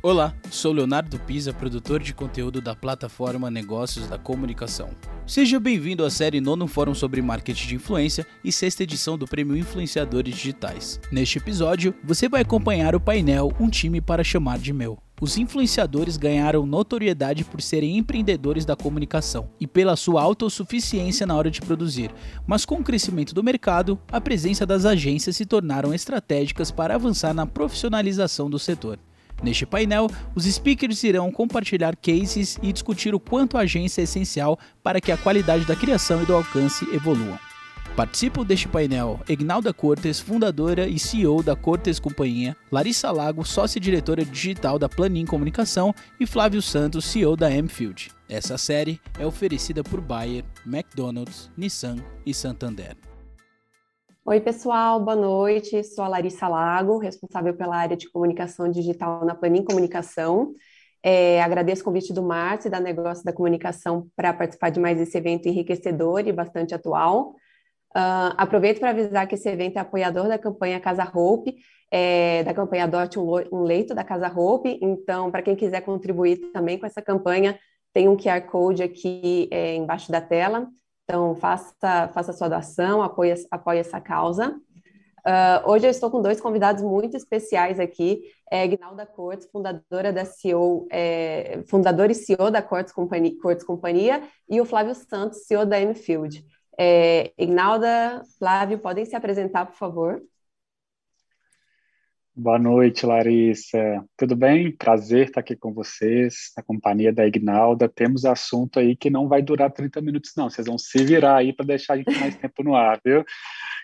Olá, sou Leonardo Pisa, produtor de conteúdo da plataforma Negócios da Comunicação. Seja bem-vindo à série Nono Fórum sobre Marketing de Influência e sexta edição do Prêmio Influenciadores Digitais. Neste episódio, você vai acompanhar o painel Um Time para Chamar de Meu. Os influenciadores ganharam notoriedade por serem empreendedores da comunicação e pela sua autossuficiência na hora de produzir, mas com o crescimento do mercado, a presença das agências se tornaram estratégicas para avançar na profissionalização do setor. Neste painel, os speakers irão compartilhar cases e discutir o quanto a agência é essencial para que a qualidade da criação e do alcance evoluam. Participam deste painel Egnalda Cortes, fundadora e CEO da Cortes Companhia, Larissa Lago, sócia-diretora digital da Planin Comunicação e Flávio Santos, CEO da Mfield. Essa série é oferecida por Bayer, McDonald's, Nissan e Santander. Oi, pessoal, boa noite. Sou a Larissa Lago, responsável pela área de comunicação digital na Planin Comunicação. É, agradeço o convite do Márcio e da Negócio da Comunicação para participar de mais esse evento enriquecedor e bastante atual. Uh, aproveito para avisar que esse evento é apoiador da campanha Casa Hope, é, da campanha Adote um Leito da Casa Hope. Então, para quem quiser contribuir também com essa campanha, tem um QR Code aqui é, embaixo da tela. Então, faça, faça sua doação, apoie, apoie essa causa. Uh, hoje eu estou com dois convidados muito especiais aqui, é Gnalda Cortes, fundadora da CEO, é, fundadora e CEO da Cortes Companhia, Cortes Companhia, e o Flávio Santos, CEO da Mfield. É, Ignalda, Flávio, podem se apresentar, por favor? Boa noite, Larissa. Tudo bem? Prazer estar aqui com vocês, na companhia da Ignalda. Temos assunto aí que não vai durar 30 minutos, não. Vocês vão se virar aí para deixar a gente mais tempo no ar, viu?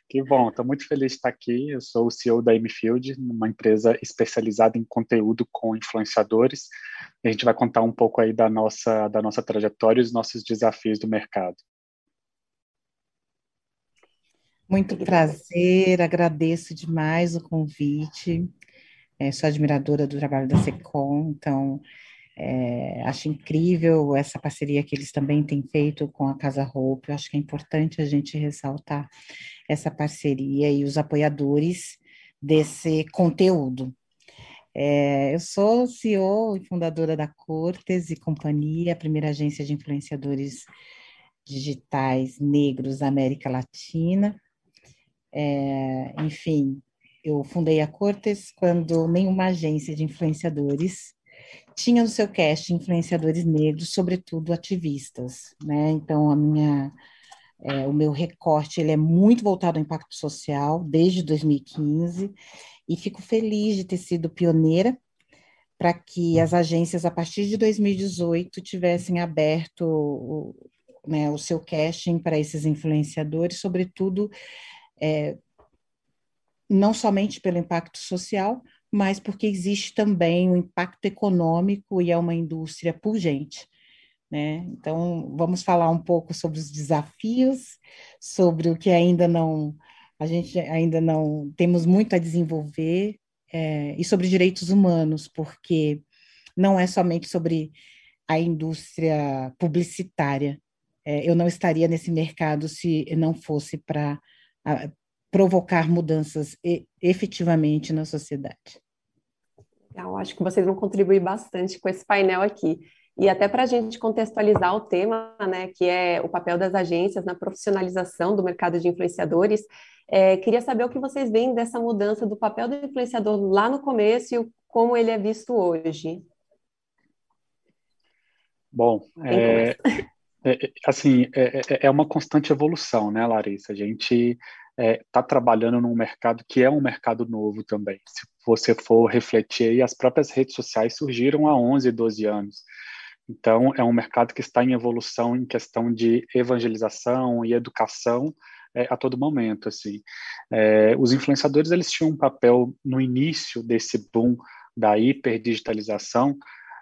Que bom, estou muito feliz de estar aqui. Eu sou o CEO da Mfield, uma empresa especializada em conteúdo com influenciadores. A gente vai contar um pouco aí da nossa, da nossa trajetória e os nossos desafios do mercado. Muito prazer, agradeço demais o convite. É, sou admiradora do trabalho da SECOM, então é, acho incrível essa parceria que eles também têm feito com a Casa Roupa. acho que é importante a gente ressaltar essa parceria e os apoiadores desse conteúdo. É, eu sou CEO e fundadora da Cortes e Companhia, a primeira agência de influenciadores digitais negros da América Latina. É, enfim, eu fundei a Cortes quando nenhuma agência de influenciadores tinha no seu cast influenciadores negros, sobretudo ativistas, né? Então a minha é, o meu recorte ele é muito voltado ao impacto social desde 2015 e fico feliz de ter sido pioneira para que as agências a partir de 2018 tivessem aberto né, o seu casting para esses influenciadores, sobretudo é, não somente pelo impacto social, mas porque existe também um impacto econômico e é uma indústria pungente. Né? Então, vamos falar um pouco sobre os desafios, sobre o que ainda não, a gente ainda não temos muito a desenvolver, é, e sobre direitos humanos, porque não é somente sobre a indústria publicitária. É, eu não estaria nesse mercado se não fosse para provocar mudanças e, efetivamente na sociedade. Eu acho que vocês vão contribuir bastante com esse painel aqui. E até para a gente contextualizar o tema, né, que é o papel das agências na profissionalização do mercado de influenciadores, é, queria saber o que vocês veem dessa mudança do papel do influenciador lá no começo e como ele é visto hoje. Bom, é, é, assim, é, é, é uma constante evolução, né, Larissa? A gente está é, tá trabalhando num mercado que é um mercado novo também. Se você for refletir as próprias redes sociais surgiram há 11, 12 anos. Então, é um mercado que está em evolução em questão de evangelização e educação é, a todo momento. Assim. É, os influenciadores eles tinham um papel no início desse boom da hiperdigitalização,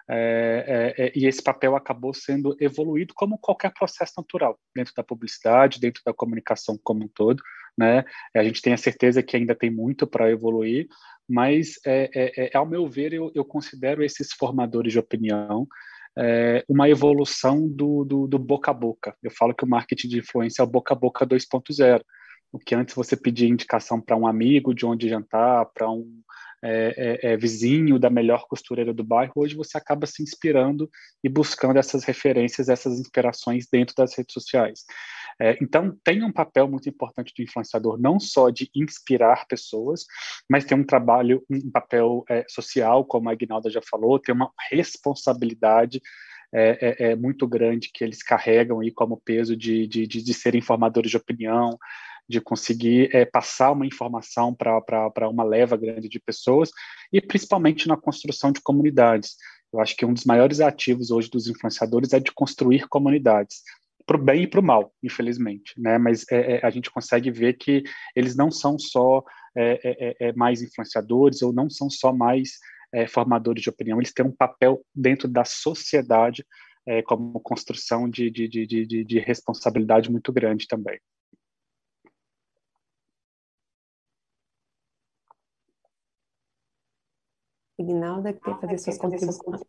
é, é, é, e esse papel acabou sendo evoluído como qualquer processo natural dentro da publicidade, dentro da comunicação como um todo né? A gente tem a certeza que ainda tem muito para evoluir, mas, é, é, ao meu ver, eu, eu, considero esses formadores de opinião uma evolução do, do, do, boca a boca. Eu falo que o marketing de influência é o boca a boca 2.0. O que antes você pedia indicação para um amigo de onde jantar, para um é, é, é, vizinho da melhor costureira do bairro, hoje você acaba se inspirando e buscando essas referências, essas inspirações dentro das redes sociais. É, então, tem um papel muito importante do influenciador, não só de inspirar pessoas, mas tem um trabalho, um papel é, social, como a Agnalda já falou, tem uma responsabilidade é, é, é, muito grande que eles carregam aí como peso de, de, de serem formadores de opinião, de conseguir é, passar uma informação para uma leva grande de pessoas e principalmente na construção de comunidades. Eu acho que um dos maiores ativos hoje dos influenciadores é de construir comunidades para o bem e para o mal, infelizmente, né? Mas é, é, a gente consegue ver que eles não são só é, é, é mais influenciadores ou não são só mais formadores de opinião, eles têm um papel dentro da sociedade como construção de, de, de, de, de responsabilidade muito grande também. Ignalda, que tem que fazer suas contribuições.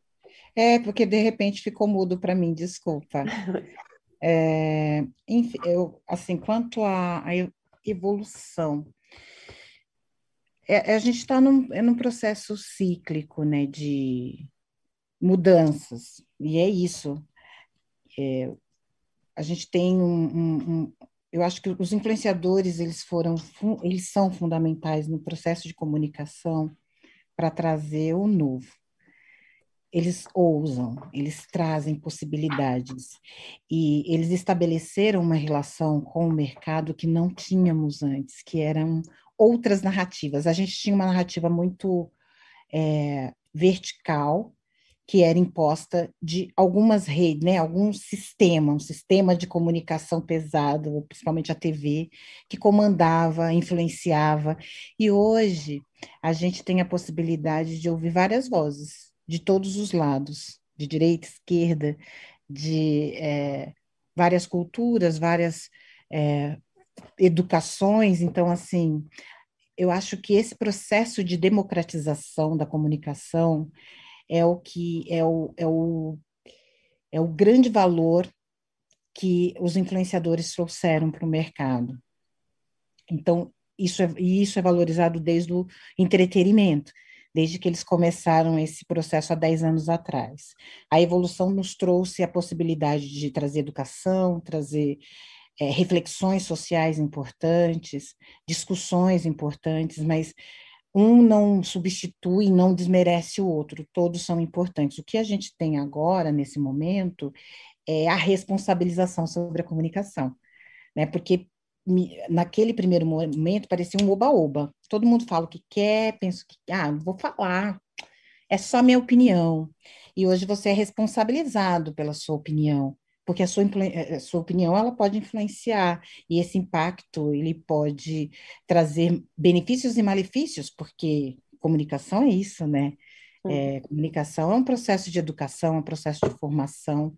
É, porque de repente ficou mudo para mim, desculpa. É, enfim, eu, assim, quanto à evolução, é, a gente está num, é num processo cíclico, né, de mudanças, e é isso. É, a gente tem um, um, um, eu acho que os influenciadores, eles foram, eles são fundamentais no processo de comunicação para trazer o novo eles ousam, eles trazem possibilidades e eles estabeleceram uma relação com o mercado que não tínhamos antes, que eram outras narrativas. A gente tinha uma narrativa muito é, vertical, que era imposta de algumas redes, né, algum sistema, um sistema de comunicação pesado, principalmente a TV, que comandava, influenciava. E hoje a gente tem a possibilidade de ouvir várias vozes de todos os lados, de direita, esquerda, de é, várias culturas, várias é, educações. Então, assim, eu acho que esse processo de democratização da comunicação é o que é o, é o, é o grande valor que os influenciadores trouxeram para o mercado. Então, isso é, isso é valorizado desde o entretenimento desde que eles começaram esse processo há 10 anos atrás. A evolução nos trouxe a possibilidade de trazer educação, trazer é, reflexões sociais importantes, discussões importantes, mas um não substitui, não desmerece o outro, todos são importantes. O que a gente tem agora, nesse momento, é a responsabilização sobre a comunicação, né? Porque naquele primeiro momento parecia um oba-oba. Todo mundo fala o que quer, pensa que, ah, vou falar, é só minha opinião. E hoje você é responsabilizado pela sua opinião, porque a sua, eh, a sua opinião ela pode influenciar, e esse impacto ele pode trazer benefícios e malefícios, porque comunicação é isso, né? É, comunicação é um processo de educação, é um processo de formação.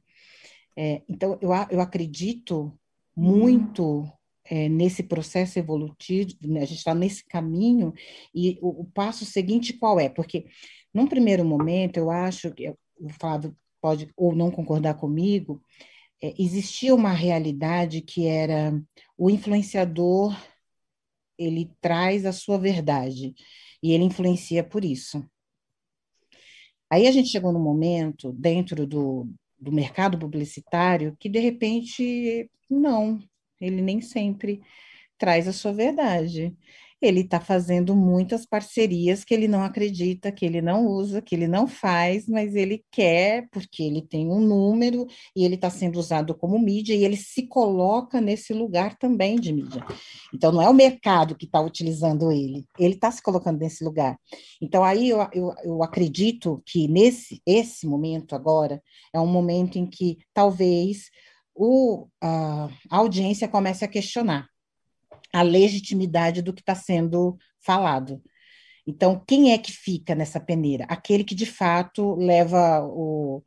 É, então, eu, eu acredito muito é, nesse processo evolutivo, né, a gente está nesse caminho, e o, o, passo seguinte qual é? Porque, num primeiro momento, eu acho que o Flávio pode ou não concordar comigo, é, existia uma realidade que era o influenciador, ele traz a sua verdade, e ele influencia por isso. Aí a gente chegou no momento, dentro do, do mercado publicitário, que de repente, não, ele nem sempre traz a sua verdade. Ele está fazendo muitas parcerias que ele não acredita, que ele não usa, que ele não faz, mas ele quer, porque ele tem um número e ele está sendo usado como mídia e ele se coloca nesse lugar também de mídia. Então, não é o mercado que está utilizando ele, ele está se colocando nesse lugar. Então, aí eu, eu, eu acredito que nesse esse momento agora é um momento em que talvez o, a, a audiência comece a questionar a legitimidade do que está sendo falado. Então, quem é que fica nessa peneira? Aquele que de fato leva o,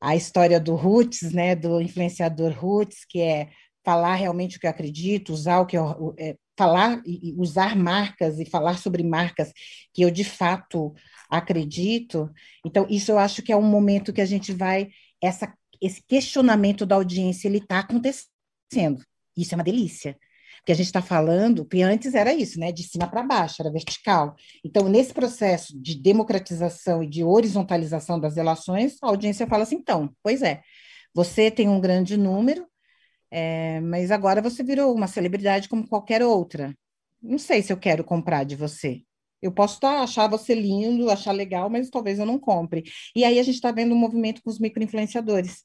a história do Roots, né, do influenciador Roots, que é falar realmente o que eu acredito, usar o que eu, é, falar e usar marcas e falar sobre marcas que eu de fato acredito. Então, isso eu acho que é um momento que a gente vai essa esse questionamento da audiência ele está acontecendo. Isso é uma delícia, Porque a gente está falando, que antes era isso, né? De cima para baixo, era vertical. Então, nesse processo de democratização e de horizontalização das relações, a audiência fala assim: então, pois é, você tem um grande número, é, mas agora você virou uma celebridade como qualquer outra. Não sei se eu quero comprar de você. Eu posso tá, achar você lindo, achar legal, mas talvez eu não compre. E aí a gente está vendo um movimento com os microinfluenciadores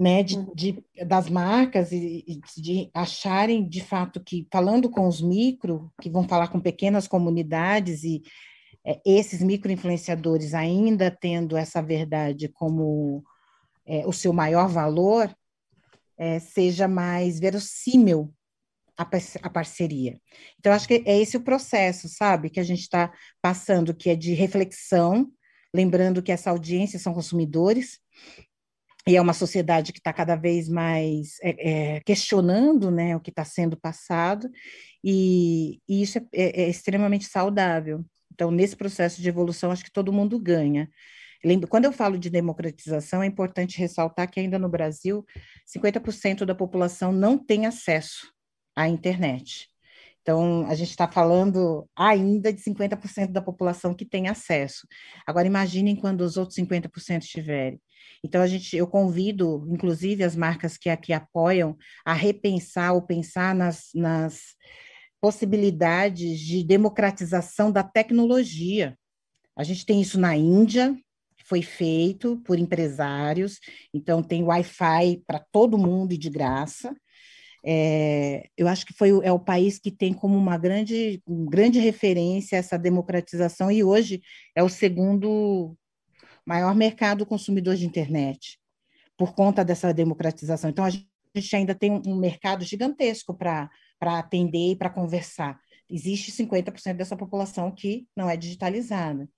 né, de, uhum. de, das marcas e, e, de acharem de fato que falando com os micro, que vão falar com pequenas comunidades e é, esses micro influenciadores ainda tendo essa verdade como é, o seu maior valor, é, seja mais verossímil a, a parceria. Então, acho que é esse o processo, sabe, que a gente está passando, que é de reflexão, lembrando que essa audiência são consumidores, e é uma sociedade que está cada vez mais é, é, questionando né, o que está sendo passado, e, e isso é, é, é, extremamente saudável. Então, nesse processo de evolução, acho que todo mundo ganha. Lembra, quando eu falo de democratização, é importante ressaltar que ainda no Brasil, 50% da população não tem acesso à internet. Então, a gente está falando ainda de 50% da população que tem acesso. Agora, imaginem quando os outros 50% tiverem. Então, a gente, eu convido, inclusive, as marcas que aqui apoiam a repensar ou pensar nas, nas possibilidades de democratização da tecnologia. A gente tem isso na Índia, foi feito por empresários, então tem Wi-Fi para todo mundo e de graça. É, eu acho que foi é o país que tem como uma grande, grande referência essa democratização e hoje é o segundo maior mercado consumidor de internet por conta dessa democratização. Então a gente ainda tem um mercado gigantesco para atender e para conversar. Existe 50% dessa população que não é digitalizada.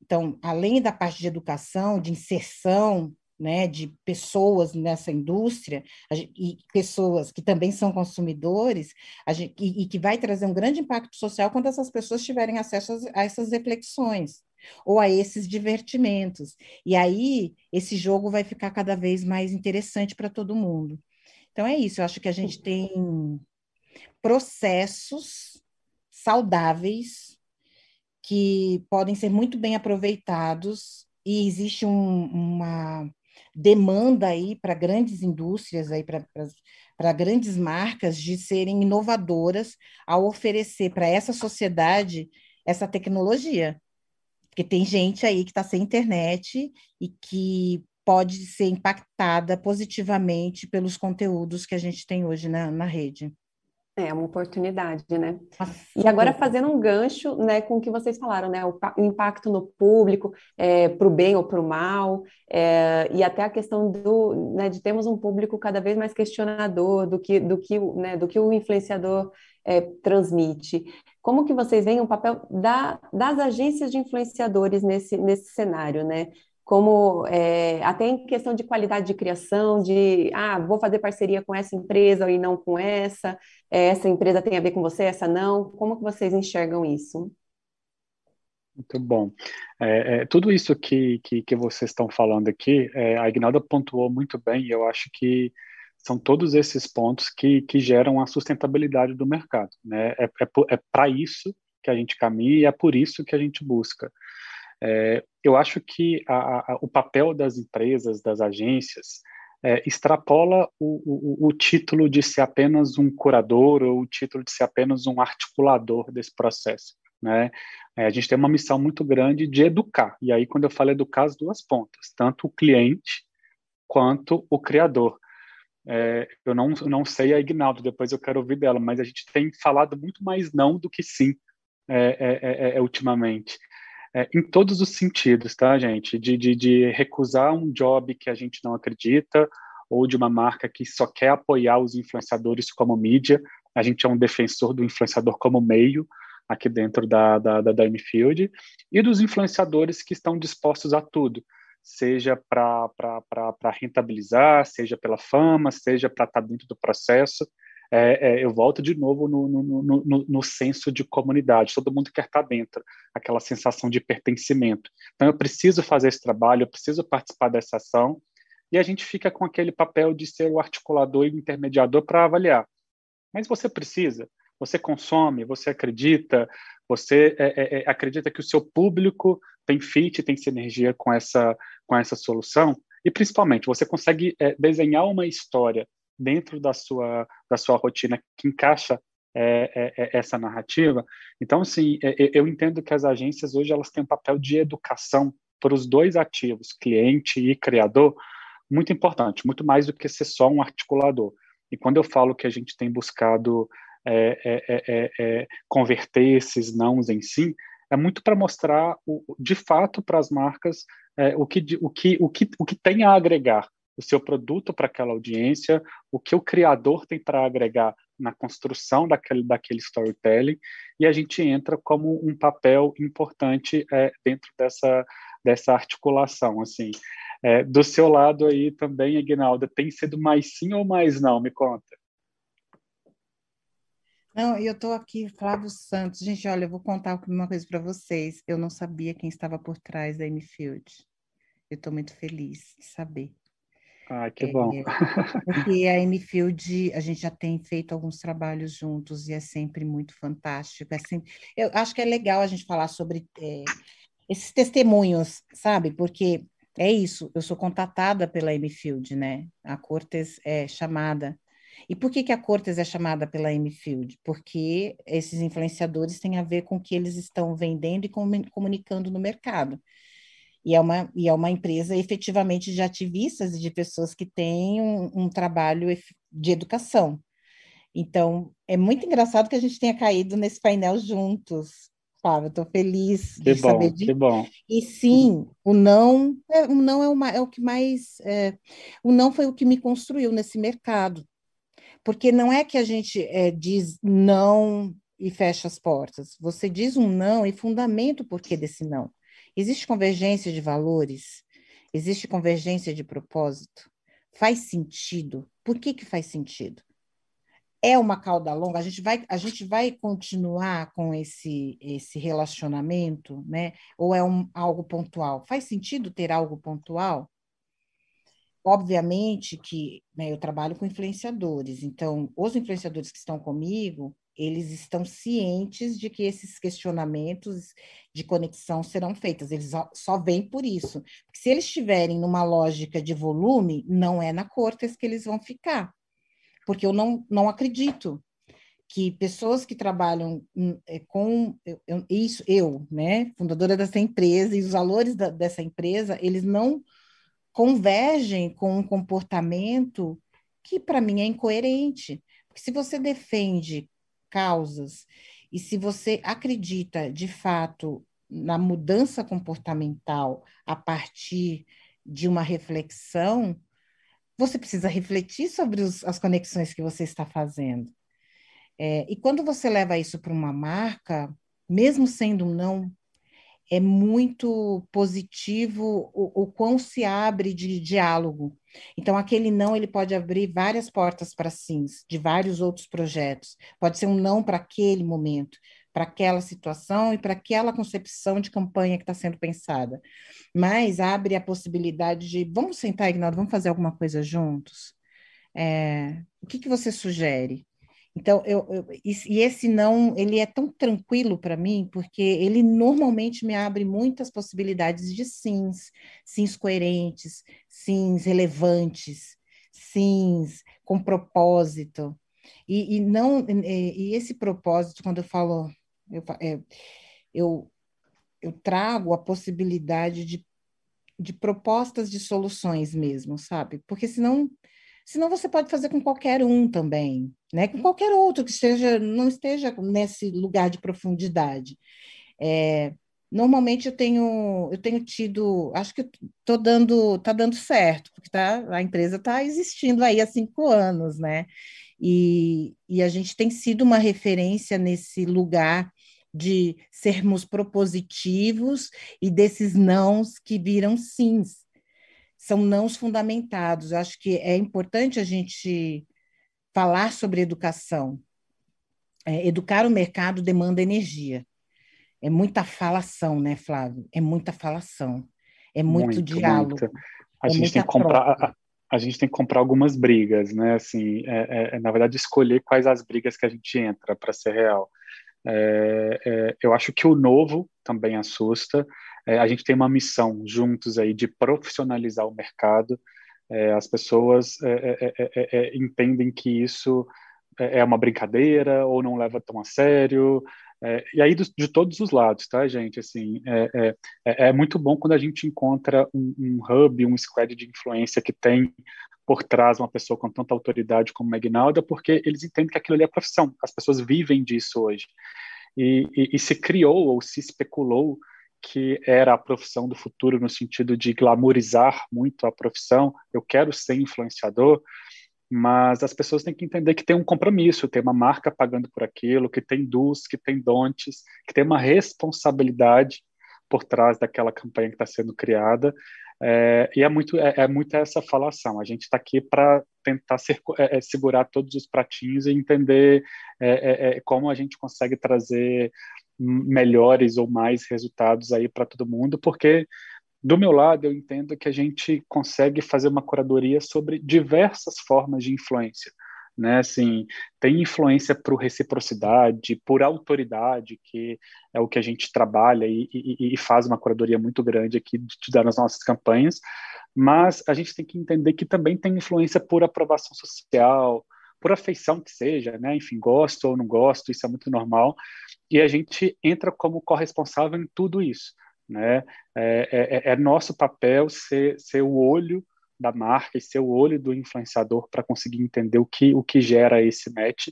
Então, além da parte de educação, de inserção né, de pessoas nessa indústria e pessoas que também são consumidores gente, e, e, que vai trazer um grande impacto social quando essas pessoas tiverem acesso a, a essas reflexões ou a esses divertimentos. E aí esse jogo vai ficar cada vez mais interessante para todo mundo. Então é isso, eu acho que a gente tem processos saudáveis que podem ser muito bem aproveitados e existe um, uma demanda aí para grandes indústrias, aí para grandes marcas de serem inovadoras ao oferecer para essa sociedade essa tecnologia. Porque tem gente aí que está sem internet e que pode ser impactada positivamente pelos conteúdos que a gente tem hoje na, na rede. É uma oportunidade, né? E agora fazendo um gancho, né, com o que vocês falaram, né, o, impacto no público, é, para o bem ou para o mal, é, e até a questão do, né, de termos um público cada vez mais questionador do que, do que, né, do que o influenciador é, transmite. Como que vocês veem o papel da, das agências de influenciadores nesse, nesse cenário, né? Como é, até em questão de qualidade de criação, de ah, vou fazer parceria com essa empresa e não com essa, é, essa empresa tem a ver com você, essa não. Como que vocês enxergam isso? Muito bom. É, é, tudo isso que, que, que, vocês estão falando aqui, é, a Ignalda pontuou muito bem, e eu acho que são todos esses pontos que, que geram a sustentabilidade do mercado. Né? É, é, é para isso que a gente caminha e é por isso que a gente busca. É, eu acho que a, a, o papel das empresas, das agências, é, extrapola o, o, o, título de ser apenas um curador ou o título de ser apenas um articulador desse processo. Né? É, a gente tem uma missão muito grande de educar, e aí, quando eu falo educar, as duas pontas, tanto o cliente quanto o criador. É, eu não, não sei a Ignaldo, depois eu quero ouvir dela, mas a gente tem falado muito mais não do que sim é, é, é, ultimamente é, em todos os sentidos, tá, gente? De, de, de recusar um job que a gente não acredita, ou de uma marca que só quer apoiar os influenciadores como mídia. A gente é um defensor do influenciador como meio aqui dentro da, da, da, da e dos influenciadores que estão dispostos a tudo, seja para rentabilizar, seja pela fama, seja para estar tá dentro do processo é, é, eu volto de novo no, no, no, no, senso de comunidade. Todo mundo quer estar dentro, aquela sensação de pertencimento. Então, eu preciso fazer esse trabalho, eu preciso participar dessa ação, e a gente fica com aquele papel de ser o articulador e o intermediador para avaliar. Mas você precisa, você consome, você acredita, você é, é, é, acredita que o seu público tem fit, tem sinergia com essa, com essa solução, e principalmente você consegue é, desenhar uma história dentro da sua, da sua rotina que encaixa é, é, essa narrativa. Então, assim, eu entendo que as agências hoje elas têm um papel de educação para os dois ativos, cliente e criador, muito importante, muito mais do que ser só um articulador. E quando eu falo que a gente tem buscado é, é, é, converter esses nãos em sim, é muito para mostrar, o, de fato, para as marcas o, que, o, que, o, que, o que tem a agregar o seu produto para aquela audiência, o que o criador tem para agregar na construção daquele, daquele storytelling, e a gente entra como um papel importante é, dentro dessa, dessa articulação. Assim, é, do seu lado aí também, Ignalda, tem sido mais sim ou mais não? Me conta. Não, eu estou aqui, Flávio Santos. Gente, olha, eu vou contar uma coisa para vocês. Eu não sabia quem estava por trás da Field. Eu estou muito feliz de saber. Ah, que bom. É, porque a Field, a gente já tem feito alguns trabalhos juntos e é sempre muito fantástico. É sempre, eu acho que é legal a gente falar sobre é, esses testemunhos, sabe? Porque é isso, eu sou contatada pela Field, né? A Cortes é chamada e por que, que a Cortes é chamada pela M-Field? Porque esses influenciadores têm a ver com o que eles estão vendendo e comunicando no mercado. E é uma, e é uma empresa efetivamente de ativistas e de pessoas que têm um, um trabalho de educação. Então, é muito engraçado que a gente tenha caído nesse painel juntos, Flávio. Estou feliz que de bom, saber disso. Que bom. E sim, o não, é, o não é, uma, é o que mais, é, o não foi o que me construiu nesse mercado porque não é que a gente é, diz não e fecha as portas. Você diz um não e fundamenta o porquê desse não. Existe convergência de valores? Existe convergência de propósito? Faz sentido? Por que, que faz sentido? É uma cauda longa? A gente vai, a gente vai continuar com esse, esse relacionamento, né? Ou é um, algo pontual? Faz sentido ter algo pontual? Obviamente que né, eu trabalho com influenciadores, então os influenciadores que estão comigo, eles estão cientes de que esses questionamentos de conexão serão feitos, eles só vêm por isso. Porque se eles estiverem numa lógica de volume, não é na Cortes que eles vão ficar, porque eu não, não acredito que pessoas que trabalham hum, é, com eu, isso, eu, né, fundadora dessa empresa, e os valores da, dessa empresa, eles não convergem com um comportamento que para mim é incoerente. Porque se você defende causas e se você acredita de fato na mudança comportamental a partir de uma reflexão, você precisa refletir sobre os, as conexões que você está fazendo. É, e quando você leva isso para uma marca, mesmo sendo um não é muito positivo o, o quão se abre de diálogo. Então, aquele não ele pode abrir várias portas para sims, de vários outros projetos. Pode ser um não para aquele momento, para aquela situação e para aquela concepção de campanha que está sendo pensada. Mas abre a possibilidade de vamos sentar, Ignaldo, vamos fazer alguma coisa juntos? É, o que, que você sugere? Então, eu, eu, e esse não, ele é tão tranquilo para mim, porque ele normalmente me abre muitas possibilidades de sims, sims coerentes, sims relevantes, sims com propósito. E, e não, e, e, esse propósito, quando eu falo, eu, é, eu, eu trago a possibilidade de, de propostas de soluções mesmo, sabe? Porque senão Senão você pode fazer com qualquer um também, né? Com qualquer outro que esteja, não esteja nesse lugar de profundidade. É, normalmente eu tenho, eu tenho tido, acho que estou dando, tá dando certo, porque tá, a empresa está existindo aí há cinco anos, né? E, e a gente tem sido uma referência nesse lugar de sermos propositivos e desses nãos que viram sims, são nãos fundamentados. Eu acho que é importante a gente falar sobre educação. É, educar o mercado demanda energia. É muita falação, né, Flávio? É muita falação. É muito, muito diálogo. Muito. A é gente tem que comprar. A, a gente tem que comprar algumas brigas, né? Assim, é, é, é na verdade, escolher quais as brigas que a gente entra para ser real. É, eu acho que o novo também assusta. É, a gente tem uma missão juntos aí de profissionalizar o mercado. as pessoas entendem que isso é uma brincadeira ou não leva tão a sério. É, e aí, do, de todos os lados, tá, gente? Assim, é, é, é, é muito bom quando a gente encontra um, um, hub, um squad de influência que tem por trás uma pessoa com tanta autoridade como Magnalda, porque eles entendem que aquilo ali é profissão, as pessoas vivem disso hoje. E, e, e se criou ou se especulou que era a profissão do futuro no sentido de glamorizar muito a profissão, eu quero ser influenciador, mas as pessoas têm que entender que tem um compromisso, tem uma marca pagando por aquilo, que tem dus, que tem dontes, que tem uma responsabilidade por trás daquela campanha que está sendo criada. É, e é muito, é, é muito essa falação. A gente está aqui para tentar ser, é, é, segurar todos os pratinhos e entender é, é, como a gente consegue trazer melhores ou mais resultados aí para todo mundo, porque do meu lado, eu entendo que a gente consegue fazer uma curadoria sobre diversas formas de influência. Né, assim, tem influência por reciprocidade, por autoridade, que é o que a gente trabalha e, e, e faz uma curadoria muito grande aqui de, de, nas nossas campanhas, mas a gente tem que entender que também tem influência por aprovação social, por afeição que seja, né, enfim, gosto ou não gosto, isso é muito normal, e a gente entra como corresponsável em tudo isso. Né? É, é, é nosso papel ser, ser o olho da marca e ser o olho do influenciador para conseguir entender o que, o que gera esse match,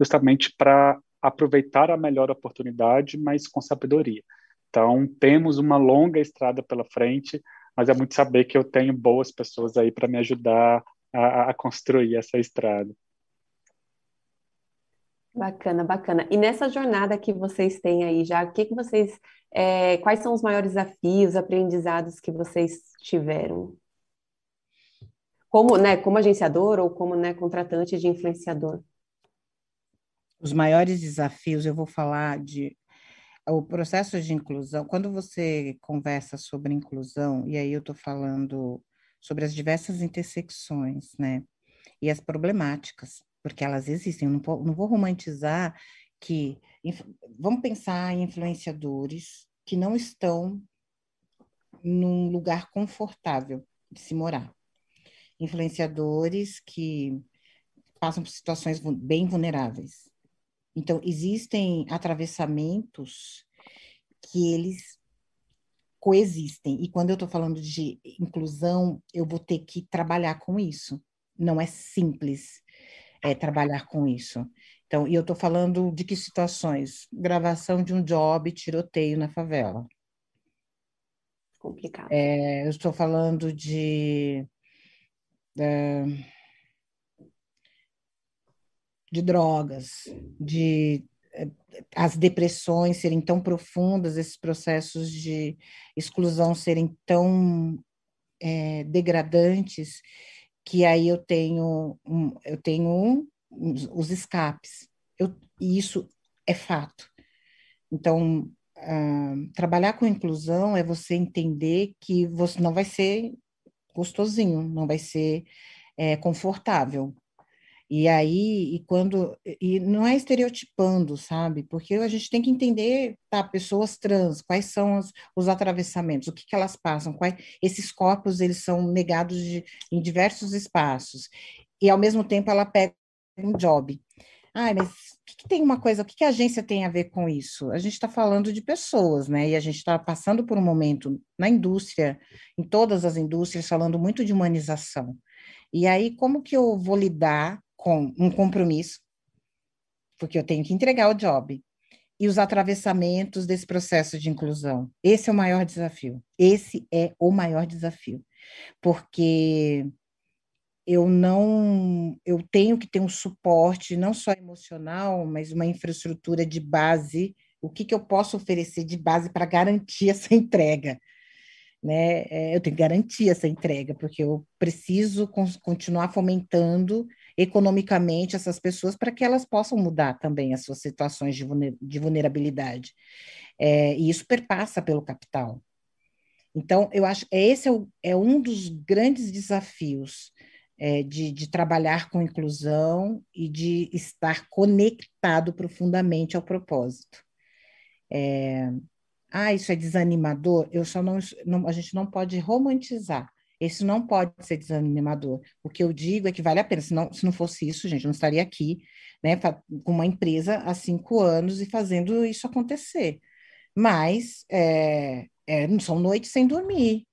justamente para aproveitar a melhor oportunidade, mas com sabedoria. Então, temos uma longa estrada pela frente, mas é muito saber que eu tenho boas pessoas aí para me ajudar a, a construir essa estrada. Bacana, bacana. E nessa jornada que vocês têm aí já, o que que vocês, é, quais são os maiores desafios, aprendizados que vocês tiveram? Como, né, como agenciador ou como, né, contratante de influenciador? Os maiores desafios, eu vou falar de o processo de inclusão. Quando você conversa sobre inclusão, e aí eu estou falando sobre as diversas intersecções, né, e as problemáticas porque elas existem. Não, vou, não vou romantizar que. Vamos pensar em influenciadores que não estão num lugar confortável de se morar. Influenciadores que passam por situações bem vulneráveis. Então, existem atravessamentos que eles coexistem. E quando eu estou falando de inclusão, eu vou ter que trabalhar com isso. Não é simples é, trabalhar com isso. Então, e eu estou falando de que situações? Gravação de um job, tiroteio na favela. Complicado. É, eu estou falando de, é, de drogas, de é, as depressões serem tão profundas, esses processos de exclusão serem tão é, degradantes que aí eu tenho, um, eu tenho um, os escapes. Eu, e isso é fato. Então, uh, trabalhar com inclusão é você entender que você não vai ser gostosinho, não vai ser é, confortável. E aí, e quando, e não é estereotipando, sabe? Porque a gente tem que entender, tá, pessoas trans, quais são os, os atravessamentos, o que, que elas passam, quais, esses corpos, eles são negados de, em diversos espaços. E, ao mesmo tempo, ela pega um job. Ai, mas o que, que tem uma coisa, o que, que a agência tem a ver com isso? A gente está falando de pessoas, né? E a gente está passando por um momento na indústria, em todas as indústrias, falando muito de humanização. E aí, como que eu vou lidar com um compromisso, porque eu tenho que entregar o job, e os atravessamentos desse processo de inclusão. Esse é o maior desafio. Esse é o maior desafio. Porque eu não eu tenho que ter um suporte não só emocional, mas uma infraestrutura de base, o que, que eu posso oferecer de base para garantir essa entrega. Né? É, eu tenho que garantir essa entrega, porque eu preciso continuar fomentando economicamente essas pessoas para que elas possam mudar também as suas situações de vulnerabilidade. É, e isso perpassa pelo capital. Então, eu acho que esse é, o, é um dos grandes desafios é, de, de trabalhar com inclusão e de estar conectado profundamente ao propósito. É, ah, isso é desanimador? Eu só não, não, a gente não pode romantizar. Isso não pode ser desanimador. O que eu digo é que vale a pena. Se não, se não fosse isso, gente, eu não estaria aqui, né, com uma empresa há cinco anos e fazendo isso acontecer. Mas é, é, são noites sem dormir,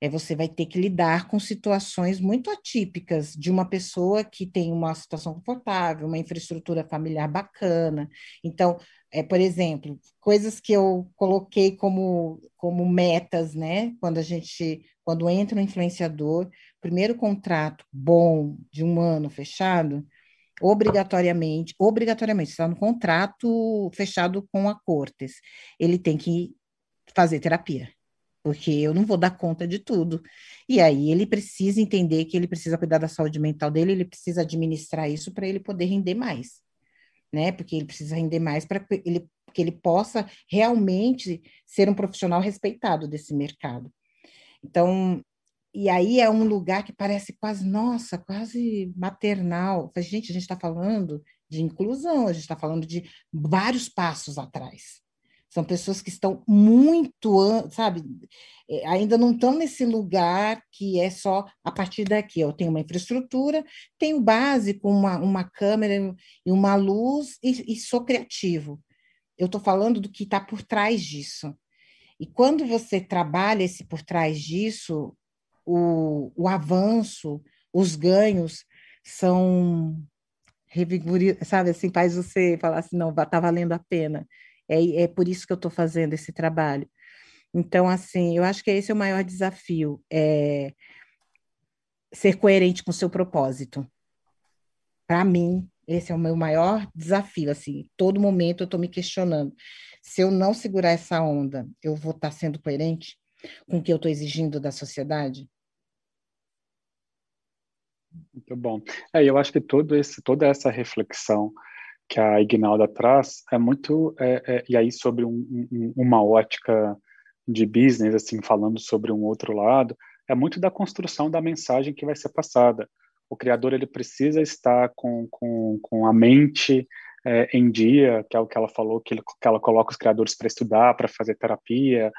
é, você vai ter que lidar com situações muito atípicas de uma pessoa que tem uma situação confortável, uma infraestrutura familiar bacana. Então, é, por exemplo, coisas que eu coloquei como, como metas, né? Quando a gente, quando entra um influenciador, primeiro contrato bom de um ano fechado, obrigatoriamente, obrigatoriamente, está no contrato fechado com a Cortes, ele tem que fazer terapia porque eu não vou dar conta de tudo. E aí ele precisa entender que ele precisa cuidar da saúde mental dele, ele precisa administrar isso para ele poder render mais, né? Porque ele precisa render mais para ele, que ele possa realmente ser um profissional respeitado desse mercado. Então, e aí é um lugar que parece quase, nossa, quase maternal. Gente, a gente está falando de inclusão, a gente está falando de vários passos atrás. São pessoas que estão muito, sabe, é, ainda não estão nesse lugar que é só a partir daqui. Eu tenho uma infraestrutura, tenho básico, uma, uma câmera e uma luz e, e sou criativo. Eu estou falando do que está por trás disso. E quando você trabalha esse por trás disso, o, o avanço, os ganhos são revigorizados, sabe, assim, faz você falar assim, não, está valendo a pena. É, é por isso que eu estou fazendo esse trabalho. Então, assim, eu acho que esse é o maior desafio, é ser coerente com o seu propósito. Para mim, esse é o meu maior desafio, assim, todo momento eu estou me questionando. Se eu não segurar essa onda, eu vou estar tá sendo coerente com o que eu estou exigindo da sociedade? Muito bom. É, eu acho que todo esse, toda essa reflexão que a Ignalda traz é muito é, é, e aí sobre um, um, uma ótica de business assim falando sobre um outro lado é muito da construção da mensagem que vai ser passada. O criador ele precisa estar com, com, com a mente é, em dia que é o que ela falou que, ele, que ela coloca os criadores para estudar para fazer terapia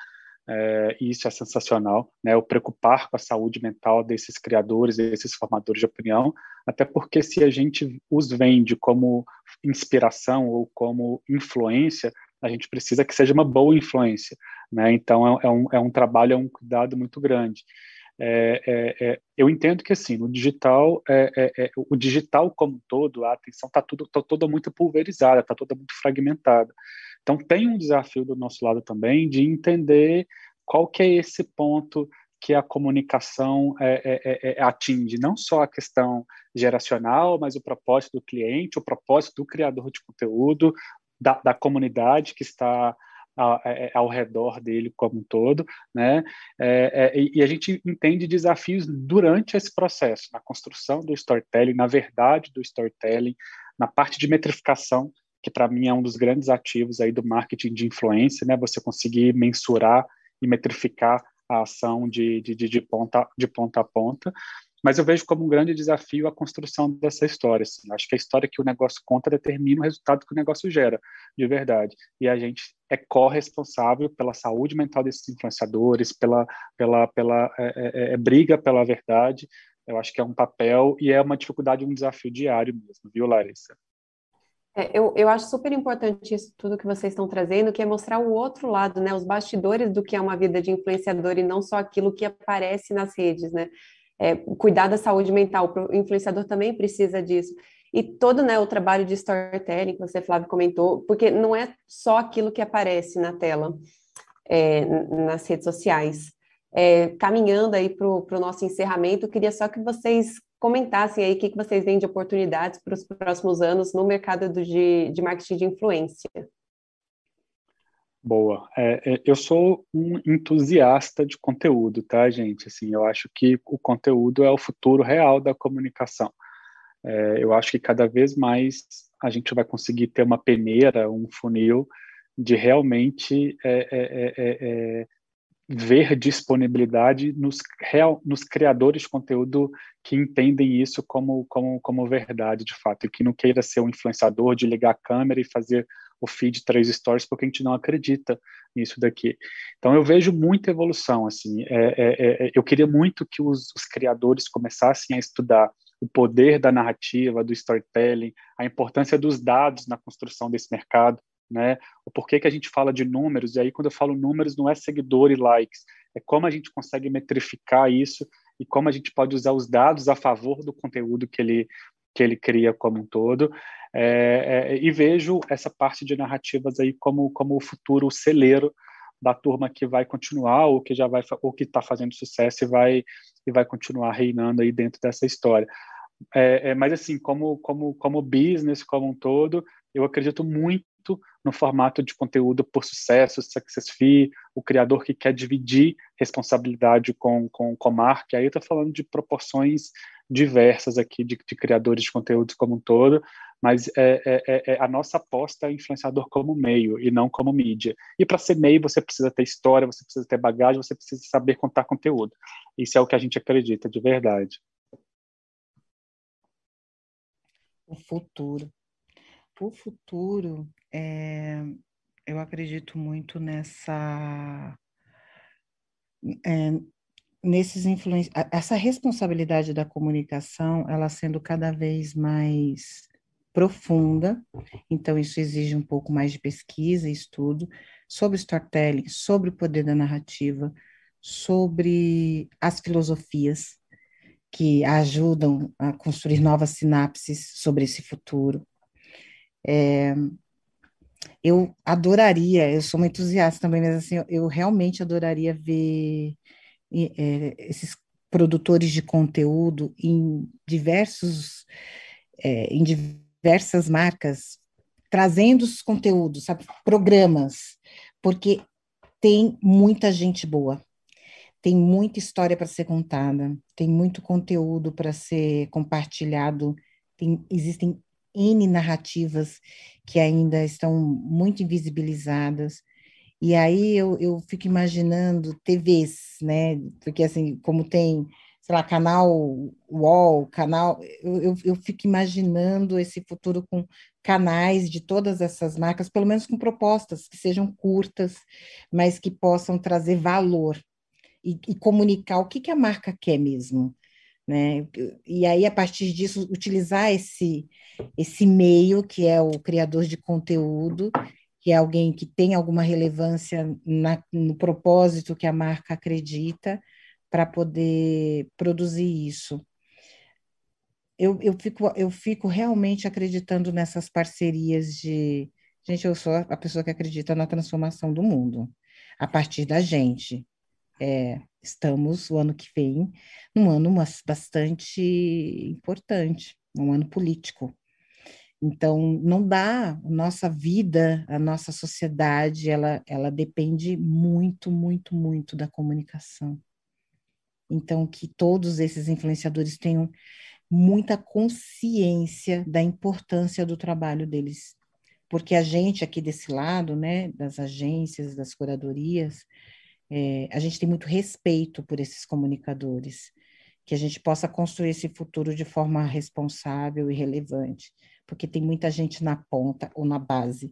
é, e isso é sensacional, né? O preocupar com a saúde mental desses criadores, desses formadores de opinião, até porque se a gente os vende como inspiração ou como influência, a gente precisa que seja uma boa influência, né? Então é, é um, é um trabalho, é um cuidado muito grande. É, é, é, eu entendo que assim no digital é, o digital como um todo a atenção está tudo tá toda muito pulverizada está toda muito fragmentada então, tem um desafio do nosso lado também de entender qual que é esse ponto que a comunicação é, é, é, é, atinge, não só a questão geracional, mas o propósito do cliente, o propósito do criador de conteúdo, da, da comunidade que está é, ao redor dele como um todo, né? É, é, e a gente entende desafios durante esse processo, na construção do storytelling, na verdade do storytelling, na parte de metrificação que para mim é um dos grandes ativos aí do marketing de influência, né? Você conseguir mensurar e metrificar a ação de, de, de, ponta, de ponta a ponta. Mas eu vejo como um grande desafio a construção dessa história. Assim. Acho que a história que o negócio conta determina o resultado que o negócio gera, de verdade. E a gente é corresponsável pela saúde mental desses influenciadores, pela, pela, pela é, é, é, briga pela verdade. Eu acho que é um papel e é uma dificuldade, um desafio diário mesmo, viu, Larissa? É, eu, eu acho super importante isso tudo que vocês estão trazendo, que é mostrar o outro lado, né? Os bastidores do que é uma vida de influenciador e não só aquilo que aparece nas redes, né? É, cuidar da saúde mental, o influenciador também precisa disso. E todo né, o trabalho de storytelling que você, Flávio, comentou, porque não é só aquilo que aparece na tela, é, nas redes sociais. É, caminhando aí para o nosso encerramento, queria só que vocês comentassem aí o que, que vocês veem de oportunidades para os próximos anos no mercado do, de, de marketing de influência. Boa. É, é, eu sou um entusiasta de conteúdo, tá, gente? Assim, eu acho que o conteúdo é o futuro real da comunicação. É, eu acho que cada vez mais a gente vai conseguir ter uma peneira, um funil de realmente é, é, é, ver disponibilidade nos, real, nos criadores de conteúdo que entendem isso como, como, como verdade, de fato, e que não queira ser um influenciador de ligar a câmera e fazer o feed três stories porque a gente não acredita nisso daqui. Então eu vejo muita evolução, assim, é, é, é, eu queria muito que os, os criadores começassem a estudar o poder da narrativa, do storytelling, a importância dos dados na construção desse mercado, né? O porquê que a gente fala de números, e aí quando eu falo números não é seguidor e likes, é como a gente consegue metrificar isso e como a gente pode usar os dados a favor do conteúdo que ele, que ele cria como um todo. É, é, e vejo essa parte de narrativas aí como, como o futuro celeiro da turma que vai continuar ou que já vai ou que está fazendo sucesso e vai e vai continuar reinando aí dentro dessa história. É, é, mas assim, como como como business como um todo, eu acredito muito no formato de conteúdo por sucesso, success fee, o criador que quer dividir responsabilidade com, com, com a marca. Aí eu estou falando de proporções diversas aqui de, de criadores de conteúdo como um todo, mas é, é, é, é a nossa aposta é influenciador como meio e não como mídia. E para ser meio, você precisa ter história, você precisa ter bagagem, você precisa saber contar conteúdo. Isso é o que a gente acredita de verdade. O futuro. O futuro, é, eu acredito muito nessa. É, nesses essa responsabilidade da comunicação, ela sendo cada vez mais profunda, então isso exige um pouco mais de pesquisa e estudo sobre storytelling, sobre o poder da narrativa, sobre as filosofias que ajudam a construir novas sinapses sobre esse futuro. É, eu adoraria, eu sou uma entusiasta também, mas assim, eu realmente adoraria ver é, esses produtores de conteúdo em diversos, é, em diversas marcas, trazendo os conteúdos, sabe, programas, porque tem muita gente boa, tem muita história para ser contada, tem muito conteúdo para ser compartilhado, tem, existem N narrativas que ainda estão muito invisibilizadas. E aí eu, eu fico imaginando TVs, né? Porque assim, como tem, sei lá, canal UOL, canal, eu, eu, eu fico imaginando esse futuro com canais de todas essas marcas, pelo menos com propostas que sejam curtas, mas que possam trazer valor e, e comunicar o que, que a marca quer mesmo. Né? E aí, a partir disso, utilizar esse, esse meio, que é o criador de conteúdo, que é alguém que tem alguma relevância na, no propósito que a marca acredita, para poder produzir isso. Eu, eu, fico, eu fico realmente acreditando nessas parcerias de. Gente, eu sou a pessoa que acredita na transformação do mundo, a partir da gente. É, estamos, o ano que vem, num ano bastante importante, um ano político. Então, não dá, nossa vida, a nossa sociedade, ela, ela depende muito, muito, muito da comunicação. Então, que todos esses influenciadores tenham muita consciência da importância do trabalho deles. Porque a gente aqui desse lado, né, das agências, das curadorias, é, a gente tem muito respeito por esses comunicadores, que a gente possa construir esse futuro de forma responsável e relevante porque tem muita gente na ponta ou na base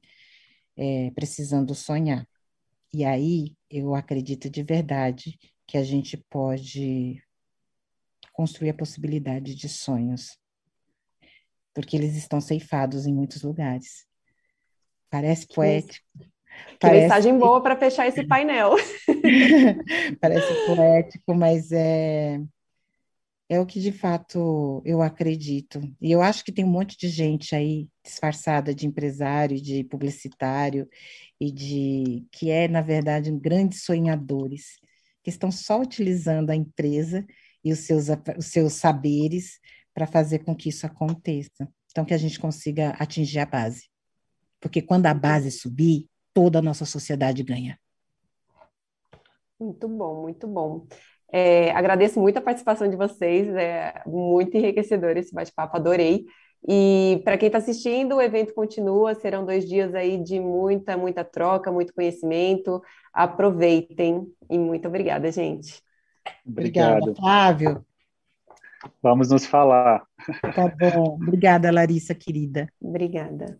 é, precisando sonhar. E aí eu acredito de verdade que a gente pode construir a possibilidade de sonhos, porque eles estão ceifados em muitos lugares. Parece poético. Que mensagem boa para fechar esse painel. Parece poético, mas é, é o que de fato eu acredito. E eu acho que tem um monte de gente aí disfarçada de empresário, de publicitário e de que é, na verdade, grandes sonhadores, que estão só utilizando a empresa e os seus, os seus saberes para fazer com que isso aconteça. Então, que a gente consiga atingir a base. Porque quando a base subir, toda a nossa sociedade ganha. Muito bom, muito bom. É, agradeço muito a participação de vocês, é muito enriquecedor esse bate-papo, adorei. E para quem está assistindo, o evento continua, serão dois dias aí de muita, muita troca, muito conhecimento. Aproveitem e muito obrigada, gente. Obrigado. Obrigada, Flávio. Vamos nos falar. Tá bom. Obrigada, Larissa, querida. Obrigada.